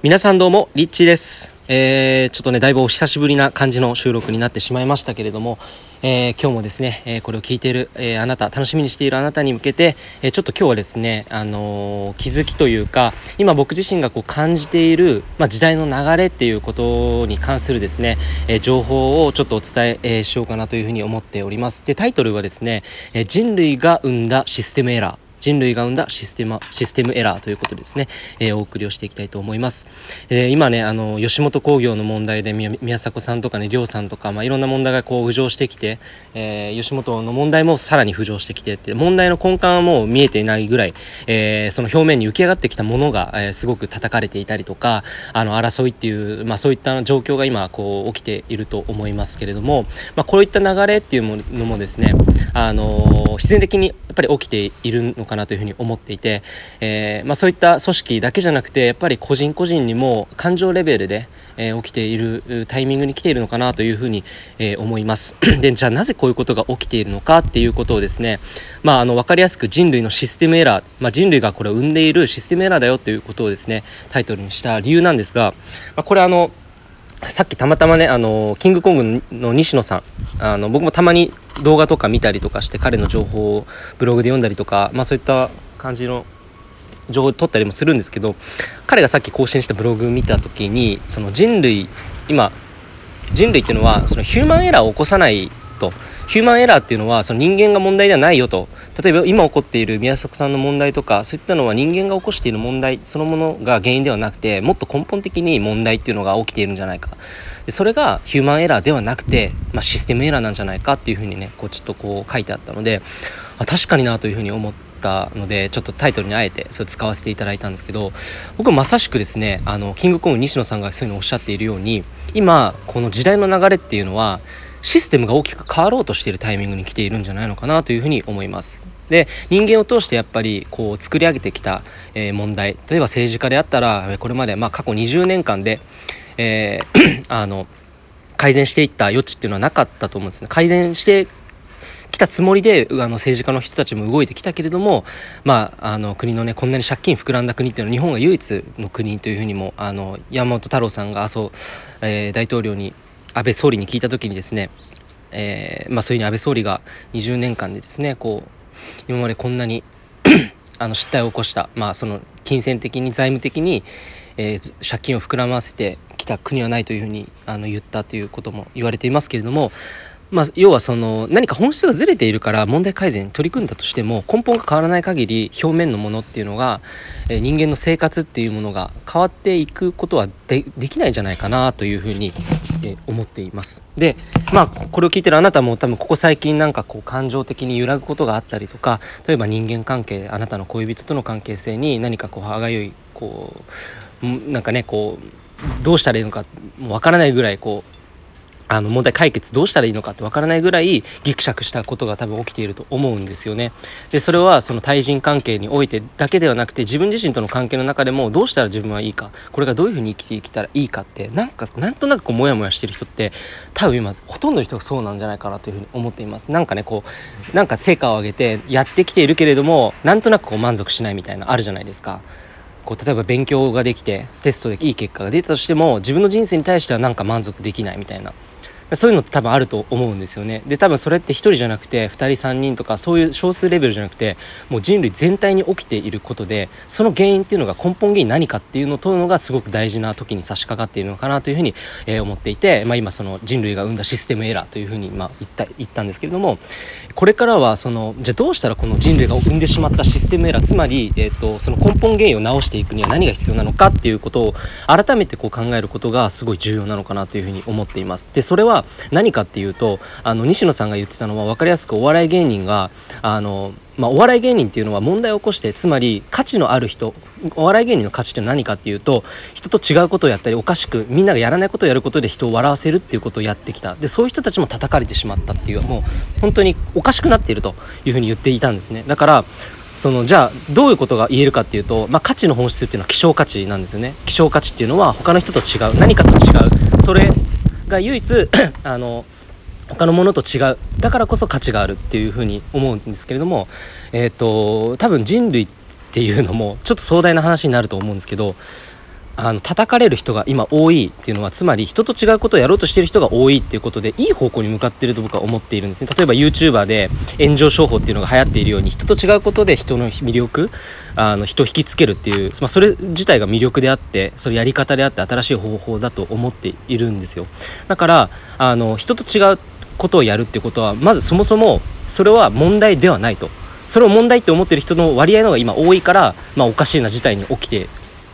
皆さんどうもリッチです、えーちょっとねだいぶお久しぶりな感じの収録になってしまいましたけれども、えー今日もですね、えーこれを聞いている、えあなた楽しみにしているあなたに向けて、えちょっと今日はですね、あの気づきというか今僕自身がこう感じている、まあ、時代の流れっていうことに関するですね、え情報をちょっとお伝えしようかなというふうに思っております。でタイトルはですね、え人類が生んだシステムエラー。人類が生んだシステムシステムエラーということでですね、えーお送りをしていきたいと思います。えー今ねあの吉本興業の問題で宮宮迫さんとかね亮さんとか、まあ、いろんな問題がこう浮上してきて、えー吉本の問題もさらに浮上してきてって問題の根幹はもう見えていないぐらい、えーその表面に浮き上がってきたものが、えーすごく叩かれていたりとかあの争いっていう、まあ、そういった状況が今こう起きていると思いますけれども、まあ、こういった流れっていうものもですね、あの必然的にやっぱり起きているのかなというふうに思っていて、えーまあ、そういった組織だけじゃなくてやっぱり個人個人にも感情レベルで、えー起きているタイミングに来ているのかなというふうに、えー思います。でじゃあなぜこういうことが起きているのかっていうことをですね、まあ、あの分かりやすく人類のシステムエラー、まあ、人類がこれを生んでいるシステムエラーだよということをですねタイトルにした理由なんですが、ま、これあのさっきたまたまねあのキングコングの西野さんあの僕もたまに動画とか見たりとかして彼の情報をブログで読んだりとか、まあ、そういった感じの情報を取ったりもするんですけど彼がさっき更新したブログを見た時にその人類今人類っていうのはそのヒューマンエラーを起こさないと。ヒューマンエラーっていうのはその人間が問題ではないよと例えば今起こっている宮迫さんの問題とかそういったのは人間が起こしている問題そのものが原因ではなくてもっと根本的に問題っていうのが起きているんじゃないかでそれがヒューマンエラーではなくて、まあ、システムエラーなんじゃないかっていうふうにねこうちょっとこう書いてあったのであ確かになというふうに思ったのでちょっとタイトルにあえてそれ使わせていただいたんですけど僕はまさしくですねあのキングコング西野さんがそういうのをおっしゃっているように今この時代の流れっていうのはシステムが大きく変わろうとしているタイミングに来ているんじゃないのかなというふうに思います。で人間を通してやっぱりこう作り上げてきた、えー問題例えば政治家であったらこれまでまあ過去20年間で、えー あの改善していった余地っていうのはなかったと思うんですね。改善してきたつもりであの政治家の人たちも動いてきたけれども、まあ、あの国のねこんなに借金膨らんだ国っていうのは日本が唯一の国というふうにもあの山本太郎さんが麻生、えー大統領に安倍総理に聞いた時にですね、えーまあ、そういうふうに安倍総理が20年間でですねこう今までこんなに あの失態を起こした、まあ、その金銭的に財務的に、えー借金を膨らませてきた国はないというふうにあの言ったということも言われていますけれども、まあ、要はその何か本質がずれているから問題改善に取り組んだとしても根本が変わらない限り表面のものっていうのが、え人間の生活っていうものが変わっていくことはでできないんじゃないかなというふうに、え思っています。でまあこれを聞いてるあなたも多分ここ最近なんかこう感情的に揺らぐことがあったりとか例えば人間関係あなたの恋人との関係性に何かこう歯がゆいこうなんかねこうどうしたらいいのかわからないぐらいこうあの問題解決どうしたらいいのかってわからないぐらいギクシャクしたことが多分起きていると思うんですよね。でそれはその対人関係においてだけではなくて自分自身との関係の中でもどうしたら自分はいいかこれがどういうふうに生きていけたらいいかってなんかなんとなくこうモヤモヤしてる人って多分今ほとんどの人がそうなんじゃないかなというふうに思っています。なんかねこうなんか成果を上げてやってきているけれどもなんとなくこう満足しないみたいなあるじゃないですか。こう例えば勉強ができてテストでいい結果が出たとしても自分の人生に対してはなんか満足できないみたいなそういうのって多分あると思うんですよねで多分それって1人じゃなくて2人3人とかそういう少数レベルじゃなくてもう人類全体に起きていることでその原因っていうのが根本原因何かっていうのを問うのがすごく大事な時に差し掛かっているのかなというふうに、えー思っていて、まあ、今その人類が生んだシステムエラーというふうにまあ言った言ったんですけれどもこれからはそのじゃあどうしたらこの人類が生んでしまったシステムエラーつまり、えー、とその根本原因を直していくには何が必要なのかっていうことを改めてこう考えることがすごい重要なのかなというふうに思っています。でそれは何かっていうとあの西野さんが言ってたのは分かりやすくお笑い芸人があのまあ、お笑い芸人っていうのは問題を起こしてつまり価値のある人お笑い芸人の価値って何かっていうと人と違うことをやったりおかしくみんながやらないことをやることで人を笑わせるっていうことをやってきた。でそういう人たちも叩かれてしまったっていうもう本当におかしくなっているというふうに言っていたんですね。だからそのじゃあどういうことが言えるかっていうと、まあ、価値の本質っていうのは希少価値なんですよね。希少価値っていうのは他の人と違う何かと違う。それが唯一 あの他のものと違う。だからこそ価値があるっていうふうに思うんですけれどもえっ、と多分人類っていうのもちょっと壮大な話になると思うんですけどあの叩かれる人が今多いっていうのはつまり人と違うことをやろうとしてる人が多いっていうことでいい方向に向かってると僕は思っているんですね。例えば YouTuber で炎上商法っていうのが流行っているように人と違うことで人の魅力あの人を引きつけるっていう、まあ、それ自体が魅力であってそれやり方であって新しい方法だと思っているんですよ。だからあの人と違うことをやるってことはまずそもそもそれは問題ではないと。それを問題って思ってる人の割合の方が今多いから、まあ、おかしいな事態に起きて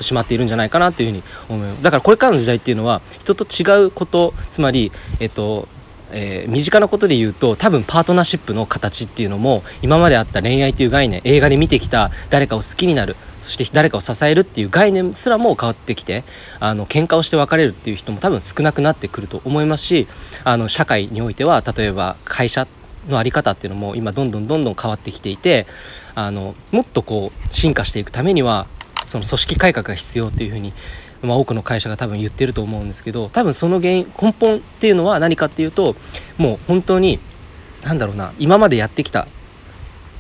しまっているんじゃないかなというふうに思います。だからこれからの時代っていうのは人と違うことつまりえっとえー、身近なことで言うと多分パートナーシップの形っていうのも今まであった恋愛という概念映画で見てきた誰かを好きになるそして誰かを支えるっていう概念すらも変わってきてあの喧嘩をして別れるっていう人も多分少なくなってくると思いますしあの社会においては例えば会社の在り方っていうのも今どんどんどんどん変わってきていてあのもっとこう進化していくためにはその組織改革が必要っていうふうに、まあ、多くの会社が多分言ってると思うんですけど多分その原因根本っていうのは何かっていうともう本当に何だろうな今までやってきた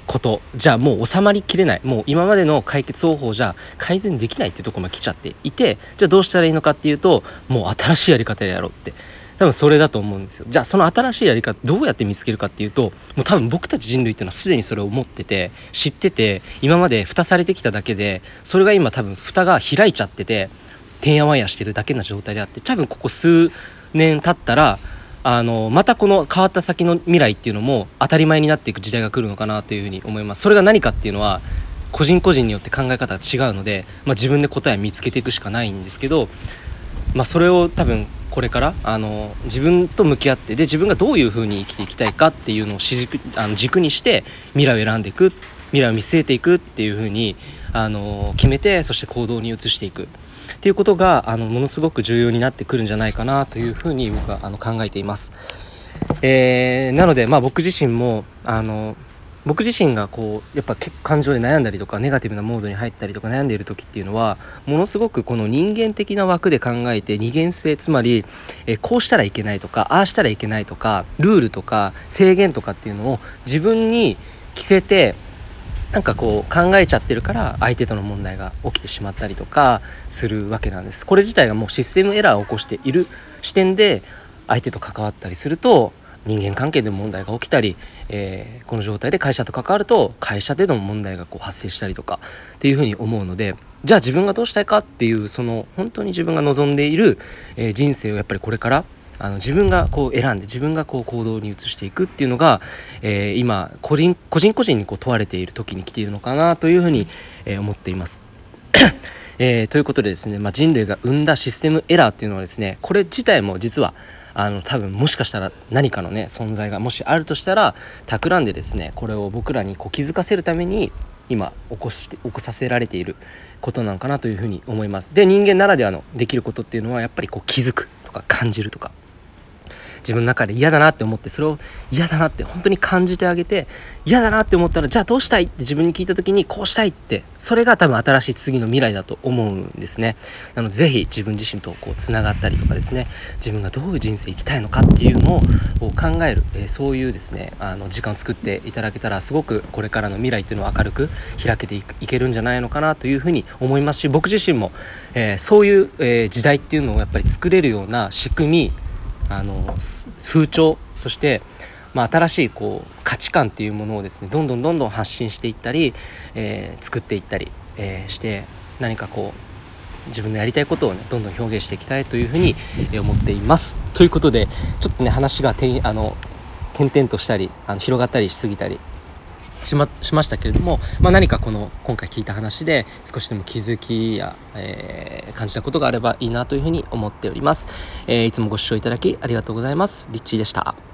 ことじゃあもう収まりきれないもう今までの解決方法じゃ改善できないっていうところまで来ちゃっていてじゃあどうしたらいいのかっていうともう新しいやり方でやろうって。多分それだと思うんですよ。じゃあその新しいやり方どうやって見つけるかっていうともう多分僕たち人類っていうのはすでにそれを持ってて知ってて今まで蓋されてきただけでそれが今多分蓋が開いちゃってててんやわんやしてるだけな状態であって多分ここ数年経ったらあのまたこの変わった先の未来っていうのも当たり前になっていく時代が来るのかなというふうに思います。それが何かっていうのは個人個人によって考え方が違うので、まあ、自分で答えを見つけていくしかないんですけど、まあ、それを多分これからあの自分と向き合ってで自分がどういうふうに生きていきたいかっていうのを軸あの軸にして未来を選んでいく未来を見据えていくっていうふうにあの決めてそして行動に移していくっていうことがあのものすごく重要になってくるんじゃないかなというふうに僕はあの考えています。えー、なので、まあ、僕自身もあの僕自身がこうやっぱ感情で悩んだりとかネガティブなモードに入ったりとか悩んでいる時っていうのはものすごくこの人間的な枠で考えて二元性つまりえこうしたらいけないとかああしたらいけないとかルールとか制限とかっていうのを自分に着せてなんかこう考えちゃってるから相手との問題が起きてしまったりとかするわけなんです。これ自体がもうシステムエラーを起こしている視点で相手と関わったりすると人間関係で問題が起きたり、えー、この状態で会社と関わると会社での問題がこう発生したりとかっていうふうに思うのでじゃあ自分がどうしたいかっていうその本当に自分が望んでいる、えー、人生をやっぱりこれからあの自分がこう選んで自分がこう行動に移していくっていうのが、えー、今個人個人個人にこう問われている時に来ているのかなというふうに、えー、思っています。えー、ということでですね、まあ、人類が生んだシステムエラーっていうのはですねこれ自体も実はあの多分もしかしたら何かのね存在がもしあるとしたら企んでですねこれを僕らにこう気づかせるために今起こして起こさせられていることなのかなというふうに思います。で人間ならではのできることっていうのはやっぱりこう気づくとか感じるとか自分の中で嫌だなって思ってそれを嫌だなって本当に感じてあげて嫌だなって思ったらじゃあどうしたいって自分に聞いた時にこうしたいってそれが多分新しい次の未来だと思うんですね。なので是非自分自身とこうつながったりとかですね自分がどういう人生生きたいのかっていうのを考える、え、そういうですねあの時間を作っていただけたらすごくこれからの未来っていうのを明るく開けていけるんじゃないのかなというふうに思いますし僕自身も、えー、そういう、えー、時代っていうのをやっぱり作れるような仕組みあの風潮そして、まあ、新しいこう価値観っていうものをですねどんどんどんどん発信していったり、えー、作っていったり、えー、して何かこう自分のやりたいことをねどんどん表現していきたいというふうに思っています。ということでちょっとね話がてあの点々としたりあの広がったりしすぎたりしましましたけれども、まあ、何かこの今回聞いた話で少しでも気づきや、えー、感じたことがあればいいなというふうに思っております、えー、いつもご視聴いただきありがとうございます。リッチーでした。